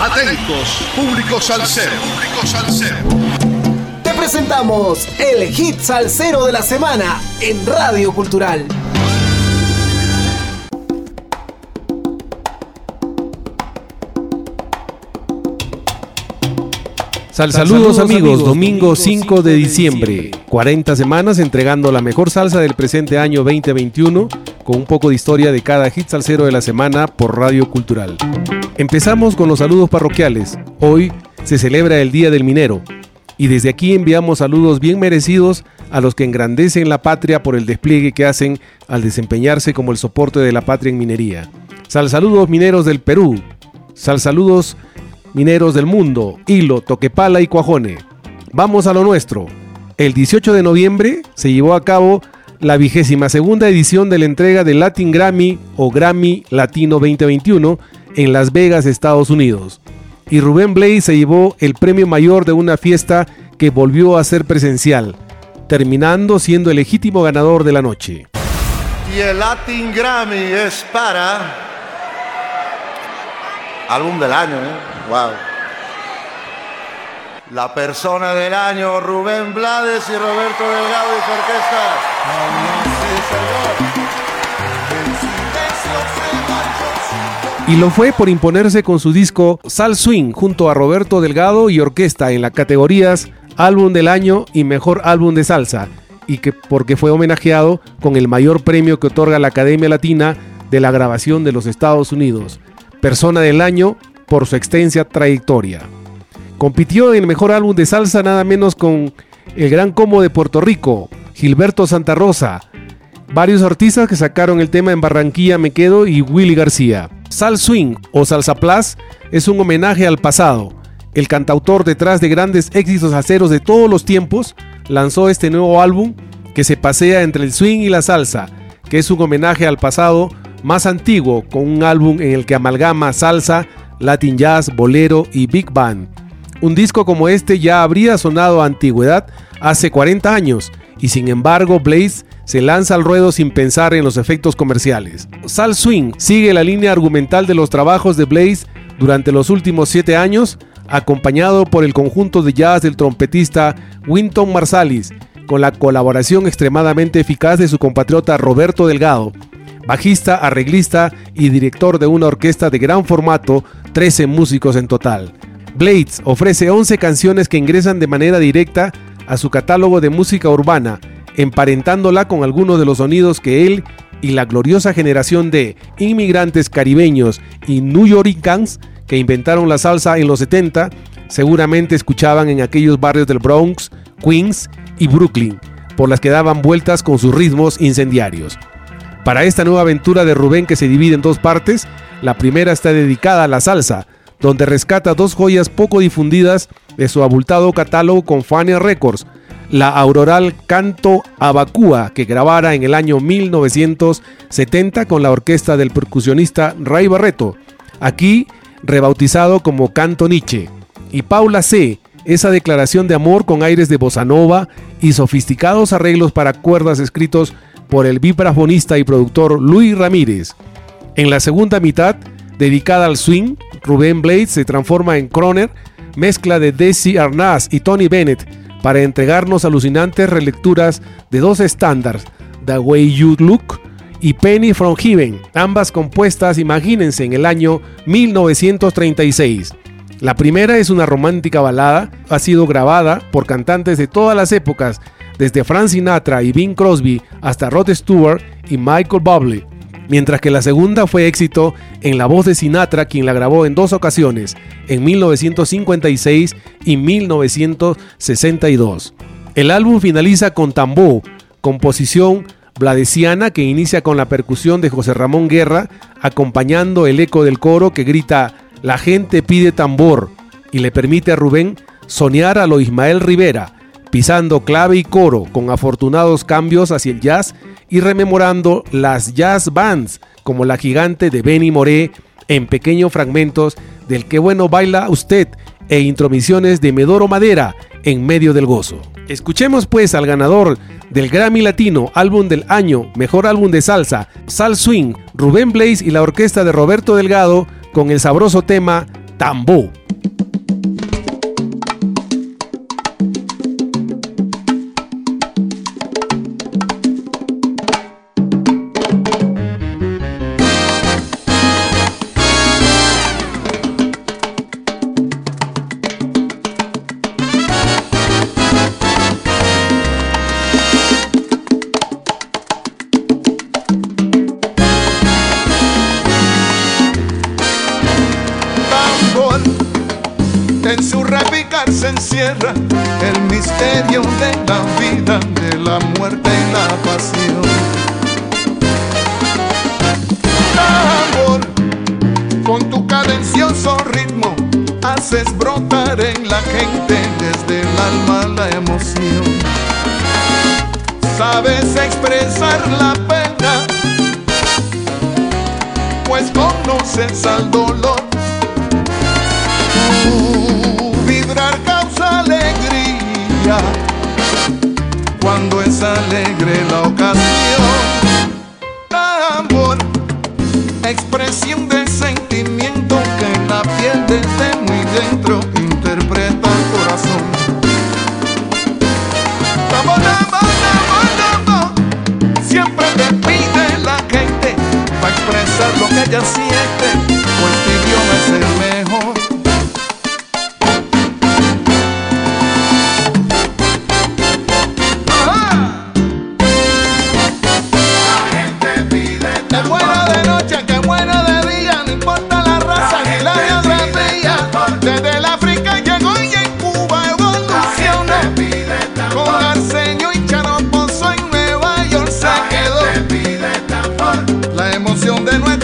Atentos, público salsero. Público salsero. Te presentamos el hit salsero de la semana en Radio Cultural. Sal saludos amigos, domingo 5 de diciembre, 40 semanas entregando la mejor salsa del presente año 2021 con un poco de historia de cada hit salsero de la semana por Radio Cultural. Empezamos con los saludos parroquiales. Hoy se celebra el Día del Minero y desde aquí enviamos saludos bien merecidos a los que engrandecen la patria por el despliegue que hacen al desempeñarse como el soporte de la patria en minería. Sal saludos mineros del Perú. Sal saludos mineros del mundo, Hilo, Toquepala y Cuajone. Vamos a lo nuestro. El 18 de noviembre se llevó a cabo la vigésima segunda edición de la entrega del Latin Grammy o Grammy Latino 2021 en Las Vegas, Estados Unidos. Y Rubén Blaze se llevó el premio mayor de una fiesta que volvió a ser presencial, terminando siendo el legítimo ganador de la noche. Y el Latin Grammy es para álbum del año, ¿eh? Wow. La persona del año, Rubén Blades y Roberto Delgado y su orquesta. Y lo fue por imponerse con su disco Sal Swing junto a Roberto Delgado y orquesta en las categorías Álbum del Año y Mejor Álbum de Salsa, y que porque fue homenajeado con el mayor premio que otorga la Academia Latina de la Grabación de los Estados Unidos, Persona del Año por su extensa trayectoria. Compitió en el mejor álbum de salsa nada menos con el Gran Combo de Puerto Rico, Gilberto Santa Rosa, varios artistas que sacaron el tema en Barranquilla Me Quedo y Willy García. Sal Swing o Salsa Plus es un homenaje al pasado. El cantautor detrás de grandes éxitos aceros de todos los tiempos lanzó este nuevo álbum que se pasea entre el swing y la salsa, que es un homenaje al pasado más antiguo con un álbum en el que amalgama salsa, Latin Jazz, Bolero y Big Band. Un disco como este ya habría sonado a antigüedad hace 40 años y sin embargo Blaze se lanza al ruedo sin pensar en los efectos comerciales. Sal Swing sigue la línea argumental de los trabajos de Blaze durante los últimos 7 años, acompañado por el conjunto de jazz del trompetista Winton Marsalis, con la colaboración extremadamente eficaz de su compatriota Roberto Delgado, bajista, arreglista y director de una orquesta de gran formato, 13 músicos en total. Blades ofrece 11 canciones que ingresan de manera directa a su catálogo de música urbana, emparentándola con algunos de los sonidos que él y la gloriosa generación de inmigrantes caribeños y New Yorkers que inventaron la salsa en los 70 seguramente escuchaban en aquellos barrios del Bronx, Queens y Brooklyn, por las que daban vueltas con sus ritmos incendiarios. Para esta nueva aventura de Rubén que se divide en dos partes, la primera está dedicada a la salsa, donde rescata dos joyas poco difundidas de su abultado catálogo con Fania Records, la auroral Canto Abacúa que grabara en el año 1970 con la orquesta del percusionista Ray Barreto, aquí rebautizado como Canto Nietzsche, y Paula C., esa declaración de amor con aires de bossa nova y sofisticados arreglos para cuerdas escritos por el vibrafonista y productor Luis Ramírez. En la segunda mitad, dedicada al swing, Rubén Blades se transforma en Croner, mezcla de Desi Arnaz y Tony Bennett, para entregarnos alucinantes relecturas de dos estándares, The Way You Look y Penny from Heaven, ambas compuestas, imagínense, en el año 1936. La primera es una romántica balada, ha sido grabada por cantantes de todas las épocas desde Frank Sinatra y Bing Crosby hasta Rod Stewart y Michael Bublé, mientras que la segunda fue éxito en la voz de Sinatra, quien la grabó en dos ocasiones, en 1956 y 1962. El álbum finaliza con Tambó, composición bladesiana que inicia con la percusión de José Ramón Guerra, acompañando el eco del coro que grita La gente pide tambor y le permite a Rubén soñar a lo Ismael Rivera, pisando clave y coro con afortunados cambios hacia el jazz y rememorando las jazz bands como la gigante de Benny Moré en pequeños fragmentos del que bueno baila usted e intromisiones de Medoro Madera en medio del gozo. Escuchemos pues al ganador del Grammy Latino Álbum del Año, Mejor Álbum de Salsa, Sal Swing, Rubén Blaze y la orquesta de Roberto Delgado con el sabroso tema Tambó. El misterio de la vida, de la muerte y la pasión. Amor, con tu cadencioso ritmo, haces brotar en la gente desde el alma la emoción. Sabes expresar la pena, pues conoces al dolor cuando es alegre la ocasión. Amor, expresión de sentimiento que la piel desde muy dentro interpreta el corazón. Siempre te pide la gente para expresar lo que ella siente, canción de nuestro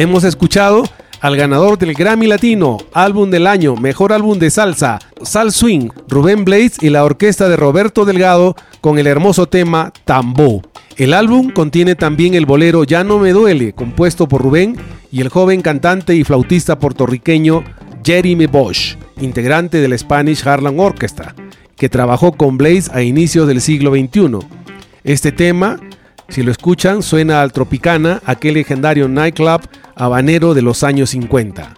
hemos escuchado al ganador del Grammy Latino, álbum del año, mejor álbum de salsa, Sal Swing, Rubén Blades y la orquesta de Roberto Delgado con el hermoso tema Tambó. El álbum contiene también el bolero Ya no me duele, compuesto por Rubén y el joven cantante y flautista puertorriqueño Jeremy Bosch, integrante del Spanish Harlem Orchestra, que trabajó con Blaze a inicios del siglo XXI. Este tema si lo escuchan, suena al Tropicana, aquel legendario nightclub habanero de los años 50.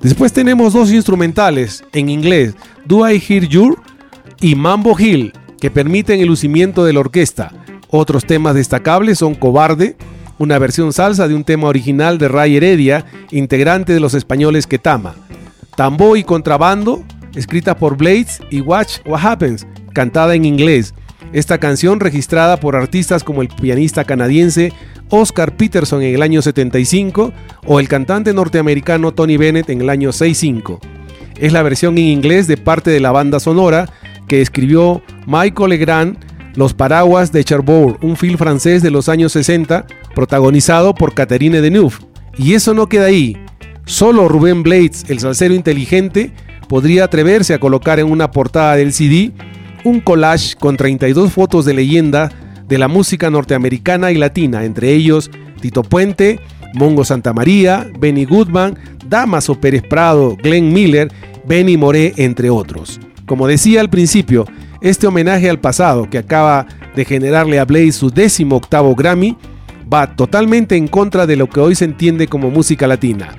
Después tenemos dos instrumentales en inglés, Do I Hear You y Mambo Hill, que permiten el lucimiento de la orquesta. Otros temas destacables son Cobarde, una versión salsa de un tema original de Ray Heredia, integrante de los españoles Ketama. Tambo y Contrabando, escrita por Blades, y Watch What Happens, cantada en inglés. Esta canción registrada por artistas como el pianista canadiense Oscar Peterson en el año 75 o el cantante norteamericano Tony Bennett en el año 65. Es la versión en inglés de parte de la banda sonora que escribió Michael Legrand Los Paraguas de Cherbourg, un film francés de los años 60 protagonizado por Catherine Deneuve. Y eso no queda ahí. Solo Rubén Blades, el salsero inteligente, podría atreverse a colocar en una portada del CD un collage con 32 fotos de leyenda de la música norteamericana y latina, entre ellos Tito Puente, Mongo Santamaría, Benny Goodman, Damaso Pérez Prado, Glenn Miller, Benny Moré, entre otros. Como decía al principio, este homenaje al pasado que acaba de generarle a Blaze su décimo octavo Grammy va totalmente en contra de lo que hoy se entiende como música latina.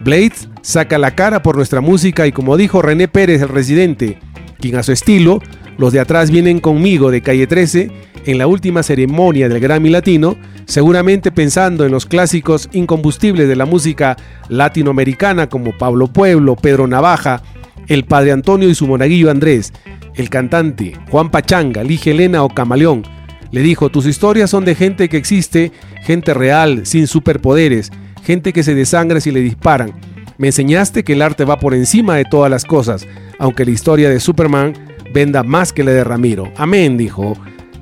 Blades saca la cara por nuestra música y como dijo René Pérez, el residente, quien a su estilo, los de atrás vienen conmigo de calle 13, en la última ceremonia del Grammy Latino, seguramente pensando en los clásicos incombustibles de la música latinoamericana como Pablo Pueblo, Pedro Navaja, el Padre Antonio y su monaguillo Andrés, el cantante Juan Pachanga, Lige Elena o Camaleón, le dijo, tus historias son de gente que existe, gente real, sin superpoderes, gente que se desangra si le disparan. Me enseñaste que el arte va por encima de todas las cosas, aunque la historia de Superman venda más que la de Ramiro. Amén, dijo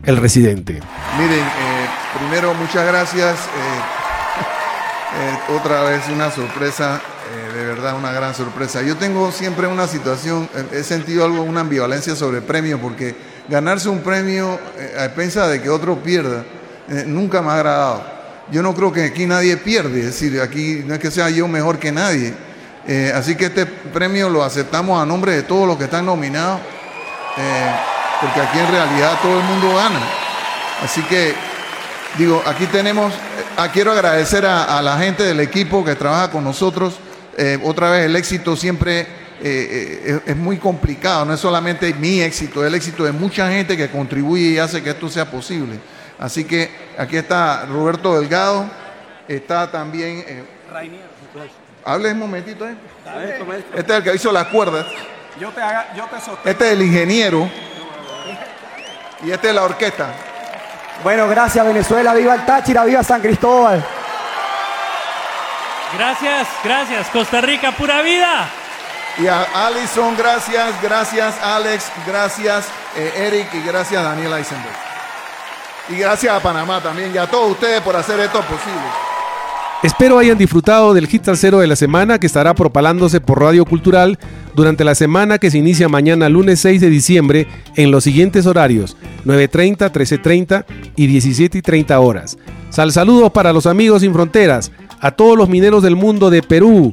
el residente. Miren, eh, primero muchas gracias. Eh, eh, otra vez una sorpresa, de verdad una gran sorpresa. Yo tengo siempre una situación, he sentido algo, una ambivalencia sobre el premio, porque ganarse un premio a pensar de que otro pierda, nunca me ha agradado. Yo no creo que aquí nadie pierde, es decir, aquí no es que sea yo mejor que nadie. así que este premio lo aceptamos a nombre de todos los que están nominados porque aquí en realidad todo el mundo gana. Así que, digo, aquí tenemos, eh, quiero agradecer a, la gente del equipo que trabaja con nosotros. Eh, otra vez, el éxito siempre eh, es, muy complicado, no es solamente mi éxito, es el éxito de mucha gente que contribuye y hace que esto sea posible. Así que aquí está Roberto Delgado, está también... Hable un momentito, ¿eh? Este es el que hizo las cuerdas. Yo te, haga, yo te Este es el ingeniero. Y esta es la orquesta. Bueno, gracias Venezuela, viva el Táchira, viva San Cristóbal. Gracias, gracias. Costa Rica, pura vida. Y a Alison, gracias, gracias Alex, gracias eh, Eric y gracias Daniel Eisenberg. Y gracias a Panamá también y a todos ustedes por hacer esto posible. Espero hayan disfrutado del hit cero de la semana que estará propalándose por Radio Cultural durante la semana que se inicia mañana lunes 6 de diciembre en los siguientes horarios 9.30, 13.30 y 17.30 horas. Sal saludos para los amigos sin fronteras, a todos los mineros del mundo de Perú,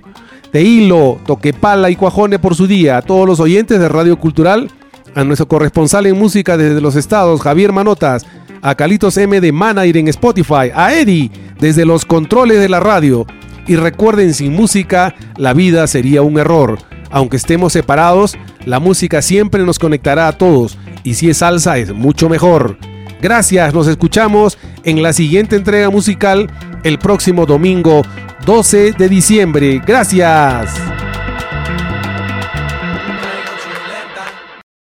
de Hilo, Toquepala y Cuajone por su día, a todos los oyentes de Radio Cultural, a nuestro corresponsal en música desde los estados, Javier Manotas, a Calitos M de Manager en Spotify, a Eddie desde los controles de la radio. Y recuerden, sin música, la vida sería un error. Aunque estemos separados, la música siempre nos conectará a todos y si es salsa es mucho mejor. Gracias, nos escuchamos en la siguiente entrega musical el próximo domingo 12 de diciembre. Gracias.